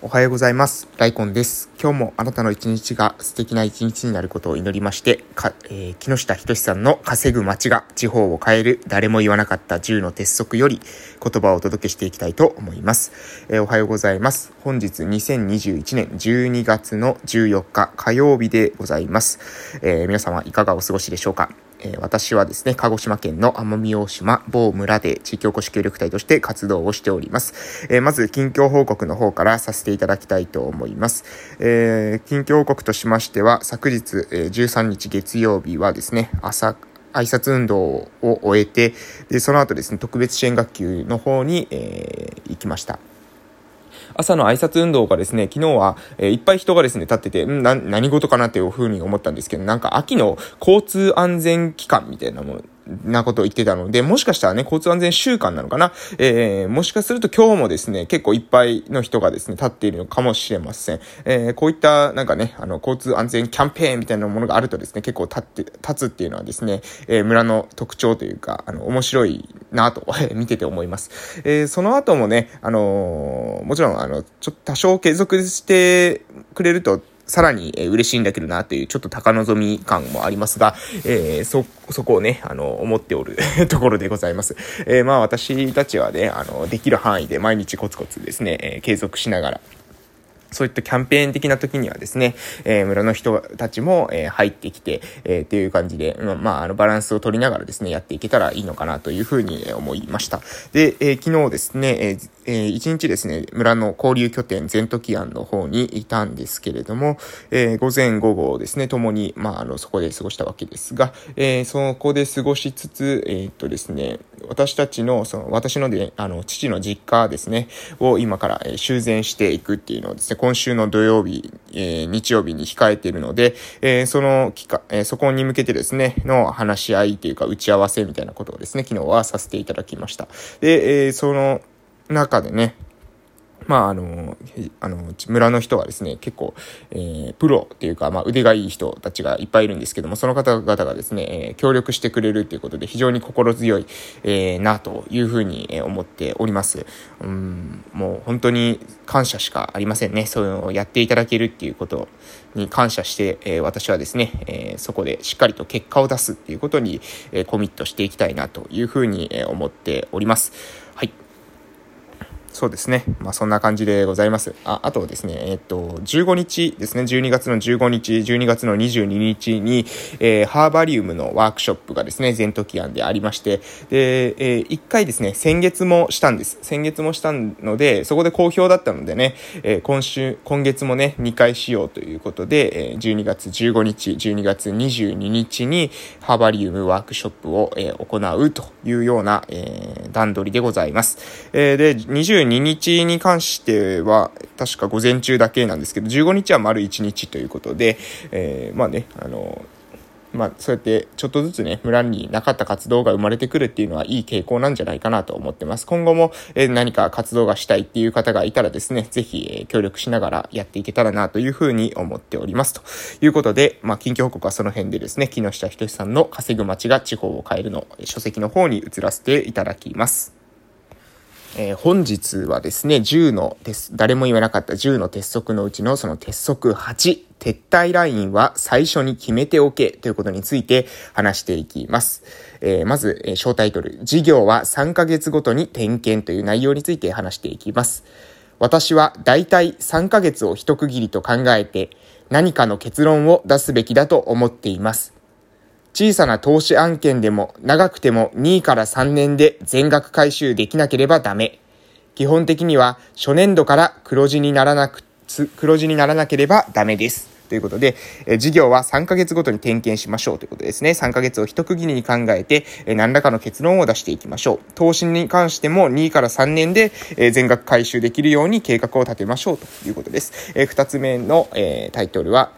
おはようございます。ライコンです。今日もあなたの一日が素敵な一日になることを祈りまして、えー、木下仁さんの稼ぐ街が地方を変える誰も言わなかった10の鉄則より言葉をお届けしていきたいと思います。えー、おはようございます。本日2021年12月の14日火曜日でございます。えー、皆様いかがお過ごしでしょうか？えー、私はですね、鹿児島県の奄美大島某村で地域おこし協力隊として活動をしております。えー、まず、近況報告の方からさせていただきたいと思います。えー、近況報告としましては、昨日、え13日月曜日はですね、朝、挨拶運動を終えて、で、その後ですね、特別支援学級の方に、え行きました。朝の挨拶運動がですね、昨日は、え、いっぱい人がですね、立ってて、んな、何事かなっていうふうに思ったんですけど、なんか秋の交通安全期間みたいなもの、なことを言ってたので、もしかしたらね、交通安全週間なのかな？えー、もしかすると今日もですね、結構いっぱいの人がですね、立っているのかもしれません。えー、こういったなんかね、あの、交通安全キャンペーンみたいなものがあるとですね、結構立って、立つっていうのはですね、えー、村の特徴というか、あの、面白いなと 見てて思います。えー、その後もね、あの、もちろん、あの、ちょっと多少継続してくれると、さらに、え嬉しいんだけどなというちょっと高望み感もありますが、えー、そ、そこをね、あの、思っておる ところでございます。えー、まあ私たちはね、あの、できる範囲で毎日コツコツですね、え、継続しながら、そういったキャンペーン的な時にはですね、えー、村の人たちも、えー、入ってきて、えー、っていう感じで、ま、まあ、あの、バランスを取りながらですね、やっていけたらいいのかなというふうに思いました。で、えー、昨日ですね、えー、一日ですね、村の交流拠点、ゼントキアンの方にいたんですけれども、えー、午前午後ですね、ともに、まあ、あの、そこで過ごしたわけですが、えー、そこで過ごしつつ、えー、っとですね、私たちの、その、私ので、あの、父の実家ですね、を今から、えー、修繕していくっていうのをですね、今週の土曜日、えー、日曜日に控えているので、えー、その期間、えー、そこに向けてですね、の話し合いというか打ち合わせみたいなことをですね、昨日はさせていただきました。で、えー、その中でね、まあ、あの、あの、村の人はですね、結構、えー、プロっていうか、まあ、腕がいい人たちがいっぱいいるんですけども、その方々がですね、えー、協力してくれるっていうことで、非常に心強い、えー、な、というふうに思っております。うん、もう本当に感謝しかありませんね。そういうのをやっていただけるっていうことに感謝して、えー、私はですね、えー、そこでしっかりと結果を出すっていうことに、えー、コミットしていきたいなというふうに、思っております。はい。そうですね。まあ、そんな感じでございます。あ、あとですね、えっと、15日ですね、12月の15日、12月の22日に、えー、ハーバリウムのワークショップがですね、ゼントキアンでありまして、で、えー、1回ですね、先月もしたんです。先月もしたので、そこで好評だったのでね、えー、今週、今月もね、2回しようということで、え、12月15日、12月22日に、ハーバリウムワークショップを、え、行うというような、え、段取りでございます。えー、で、22 22日に関しては、確か午前中だけなんですけど、15日は丸1日ということで、えー、まあね、あの、まあ、そうやってちょっとずつね、村になかった活動が生まれてくるっていうのはいい傾向なんじゃないかなと思ってます。今後も、え、何か活動がしたいっていう方がいたらですね、ぜひ、え、協力しながらやっていけたらなというふうに思っております。ということで、まあ、近況報告はその辺でですね、木下仁さんの稼ぐ街が地方を変えるの書籍の方に移らせていただきます。えー、本日はですね、10の、誰も言わなかった10の鉄則のうちのその鉄則8、撤退ラインは最初に決めておけということについて話していきます。えー、まず、えー、小タイトル、事業は3ヶ月ごとに点検という内容について話していきます。私は大体3ヶ月を一区切りと考えて何かの結論を出すべきだと思っています。小さな投資案件でも長くても2から3年で全額回収できなければダメ。基本的には初年度から黒字にならなく、黒字にならなければダメです。ということで、え事業は3ヶ月ごとに点検しましょうということですね。3ヶ月を一区切りに考えて、え何らかの結論を出していきましょう。投資に関しても2から3年で、え全額回収できるように計画を立てましょうということです。え2つ目の、えタイトルは、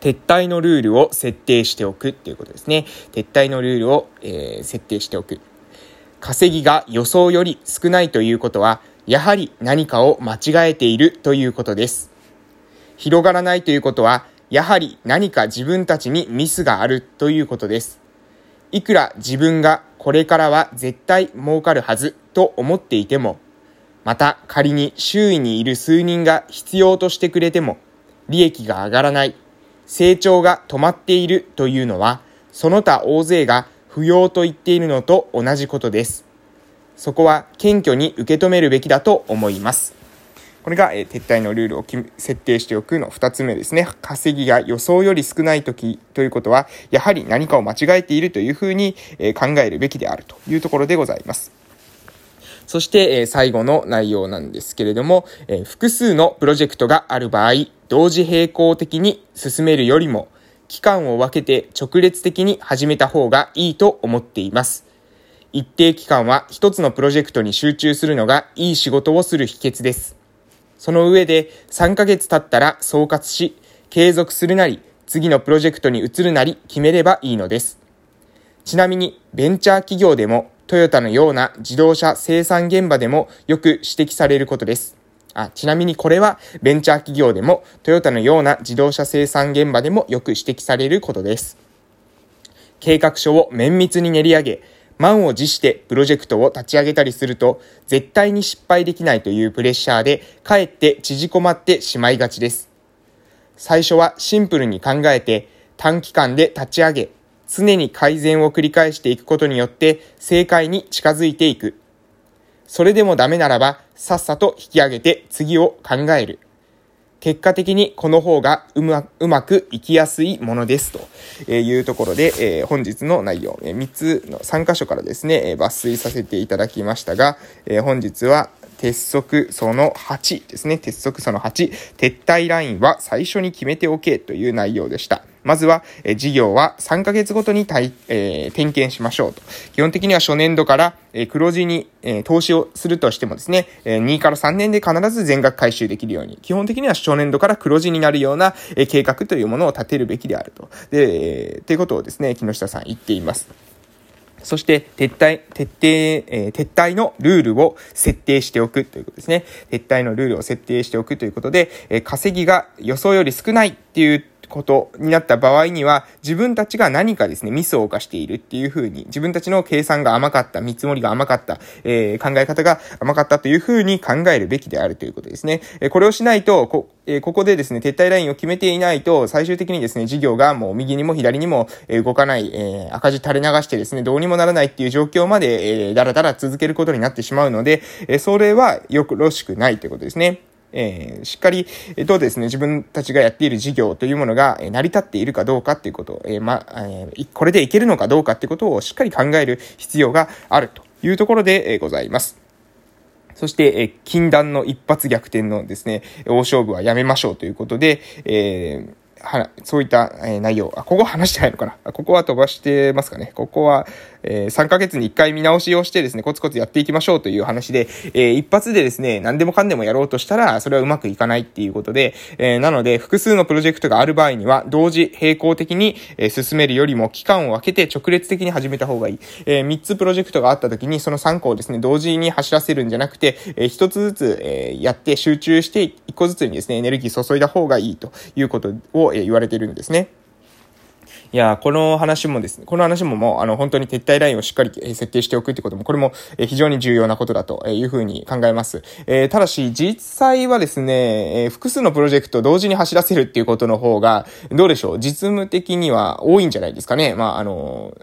撤退のルールを設定しておくっていうことですね。撤退のルールを、えー、設定しておく。稼ぎが予想より少ないということは、やはり何かを間違えているということです。広がらないということは、やはり何か自分たちにミスがあるということです。いくら自分がこれからは絶対儲かるはずと思っていても、また仮に周囲にいる数人が必要としてくれても利益が上がらない、成長が止まっているというのはその他大勢が不要と言っているのと同じことです。そこは謙虚に受け止めるべきだと思います。これが、え撤退のルールを設定しておくの2つ目ですね。稼ぎが予想より少ない時ということは、やはり何かを間違えているというふうに、え考えるべきであるというところでございます。そして、え最後の内容なんですけれども、え複数のプロジェクトがある場合、同時並行的に進めるよりも、期間を分けて直列的に始めた方がいいと思っています。一定期間は一つのプロジェクトに集中するのがいい仕事をする秘訣です。その上で3ヶ月経ったら総括し、継続するなり、次のプロジェクトに移るなり決めればいいのです。ちなみに、ベンチャー企業でも、トヨタのような自動車生産現場でもよく指摘されることです。あちなみにこれはベンチャー企業でもトヨタのような自動車生産現場でもよく指摘されることです。計画書を綿密に練り上げ、満を持してプロジェクトを立ち上げたりすると、絶対に失敗できないというプレッシャーで、かえって縮こまってしまいがちです。最初はシンプルに考えて、短期間で立ち上げ、常に改善を繰り返していくことによって正解に近づいていく。それでもダメならば、さっさと引き上げて次を考える。結果的にこの方がうまうまくいきやすいものですというところで、えー、本日の内容え、3つの3箇所からですねえ、抜粋させていただきましたが、えー、本日は鉄則その8ですね。鉄則その8、撤退ラインは最初に決めておけという内容でした。まずは、え事業は3ヶ月ごとに対、えー、点検しましょうと。基本的には初年度から、え、黒字に、え、投資をするとしてもですね、え、2から3年で必ず全額回収できるように、基本的には初年度から黒字になるような、え、計画というものを立てるべきであると。で、えー、ということをですね、木下さん言っています。そして、撤退、徹底、えー、撤退のルールを設定しておくということですね。撤退のルールを設定しておくということで、えー、稼ぎが予想より少ないっていうことになった場合には、自分たちが何かですね、ミスを犯しているっていうふうに、自分たちの計算が甘かった、見積もりが甘かった、えー、考え方が甘かったというふうに考えるべきであるということですね。え、これをしないと、こ、え、ここでですね、撤退ラインを決めていないと、最終的にですね、事業がもう右にも左にも、動かない、え赤字垂れ流してですね、どうにもならないっていう状況まで、えー、だらだら続けることになってしまうので、えそれはよろしくないということですね。えー、しっかり、えとですね、自分たちがやっている事業というものが、え成り立っているかどうかっていうこと、えー、ま、えー、これでいけるのかどうかってことをしっかり考える必要があるというところで、えございます。そして、え禁断の一発逆転のですね、大勝負はやめましょうということで、えーは、そういった、えー、内容。あ、ここ話してないのかなここは飛ばしてますかね。ここは、えー、3ヶ月に1回見直しをしてですね、コツコツやっていきましょうという話で、えー、一発でですね、何でもかんでもやろうとしたら、それはうまくいかないっていうことで、え、なので、複数のプロジェクトがある場合には、同時並行的に、え、進めるよりも期間を空けて直列的に始めた方がいい。えー、3つプロジェクトがあった時に、その3個をですね、同時に走らせるんじゃなくて、えー、1つずつ、え、やって集中して、1個ずつにですね、エネルギー注いだ方がいいということを、え、言われているんですね。いや、この話もですね、この話ももう、あの、本当に撤退ラインをしっかり設定しておくってことも、これも非常に重要なことだというふうに考えます。えー、ただし、実際はですね、えー、複数のプロジェクト同時に走らせるっていうことの方が、どうでしょう？実務的には多いんじゃないですかね。まあ、あの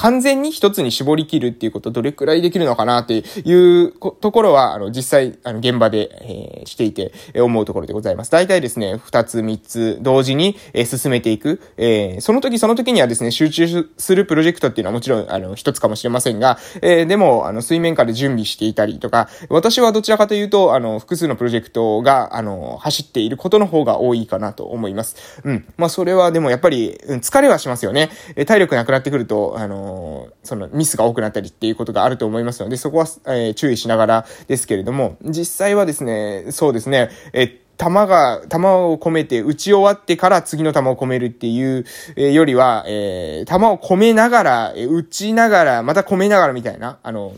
完全に一つに絞り切るっていうことどれくらいできるのかなっていうところは、あの、実際、あの、現場で、えー、していて、えー、思うところでございます。大体ですね、二つ、三つ、同時に、えー、進めていく。えー、その時その時にはですね、集中するプロジェクトっていうのはもちろん、あの、一つかもしれませんが、えー、でも、あの、水面下で準備していたりとか、私はどちらかというと、あの、複数のプロジェクトが、あの、走っていることの方が多いかなと思います。うん。まあ、それはでもやっぱり、うん、疲れはしますよね。え体力なくなってくると、あのそのミスが多くなったりっていうことがあると思いますので、そこは、えー、注意しながらですけれども、実際はですね、そうですね、え弾が、弾を込めて、打ち終わってから次の弾を込めるっていう、え、よりは、えー、弾を込めながら、え、打ちながら、また込めながらみたいな、あの、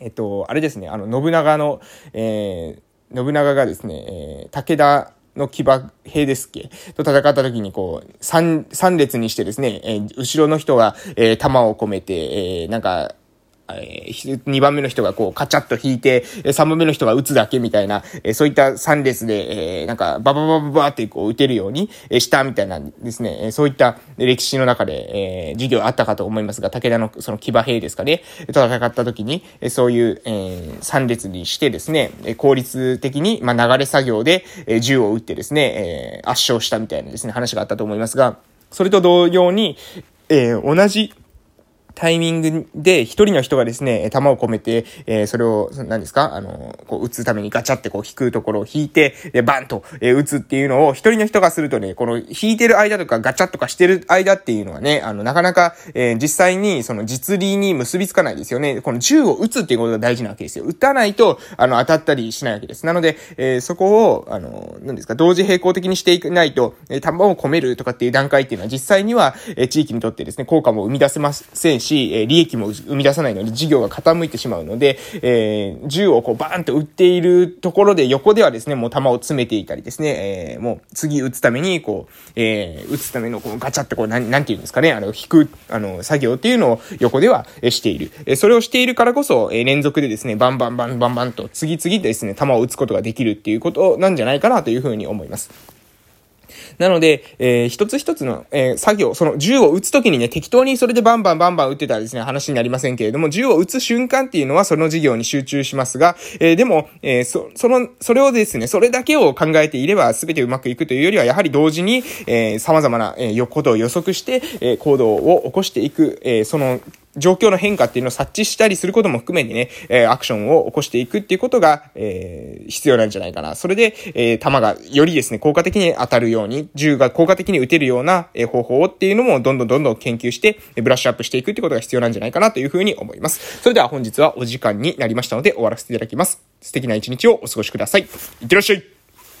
えっと、あれですね、あの、信長の、えー、信長がですね、えー、武田の騎馬兵ですっけ？と戦った時にこう、三、三列にしてですね、えー、後ろの人が、えー、弾を込めて、えー、なんか、えー、2番目の人がこう、カチャッと引いて、3番目の人が打つだけみたいな、えー、そういった3列で、えー、なんか、バババババってこう、打てるように、したみたいなですね、えそういった歴史の中で、えー、授業あったかと思いますが、武田のその騎馬兵ですかね、戦った時に、そういう、え、3列にしてですね、効率的に、まあ、流れ作業で、え銃を撃ってですね、え圧勝したみたいなですね、話があったと思いますが、それと同様に、え、同じタイミングで一人の人がですね、弾を込めて、えー、それを、何ですか？あの、こう、撃つためにガチャってこう引くところを引いて、で、バンと、えー、撃つっていうのを一人の人がするとね、この引いてる間とかガチャとかしてる間っていうのはね、あの、なかなか、えー、実際にその実利に結びつかないですよね。この銃を撃つっていうことが大事なわけですよ。撃たないと、あの、当たったりしないわけです。なので、えー、そこを、あの、何ですか、同時並行的にしていかないと、えー、弾を込めるとかっていう段階っていうのは実際には、えー、地域にとってですね、効果も生み出せませんし、え、利益も生み出さないので、事業が傾いてしまうので、えー、銃をこうバーンと撃っているところで横ではですね、もう弾を詰めていたりですね、えー、もう次撃つために、こう、えー、撃つためのこうガチャってこう、なん、なんていうんですかね、あの、引く、あの、作業っていうのを横ではしている。えそれをしているからこそ、え連続でですね、バンバンバンバンバンと次々ですね、弾を撃つことができるっていうことなんじゃないかなというふうに思います。なので、えー、一つ一つの、えー、作業、その銃を撃つときにね、適当にそれでバンバンバンバン撃ってたらですね、話になりませんけれども、銃を撃つ瞬間っていうのはその事業に集中しますが、えー、でも、えー、そ、その、それをですね、それだけを考えていれば全てうまくいくというよりは、やはり同時に、えー、様々な、えー、ことを予測して、えー、行動を起こしていく、えー、その、状況の変化っていうのを察知したりすることも含めてね、え、アクションを起こしていくっていうことが、え、必要なんじゃないかな。それで、えー、弾がよりですね、効果的に当たるように、銃が効果的に撃てるような、え、方法っていうのもどんどんどんどん研究して、ブラッシュアップしていくってことが必要なんじゃないかなというふうに思います。それでは本日はお時間になりましたので終わらせていただきます。素敵な一日をお過ごしください。いってらっしゃい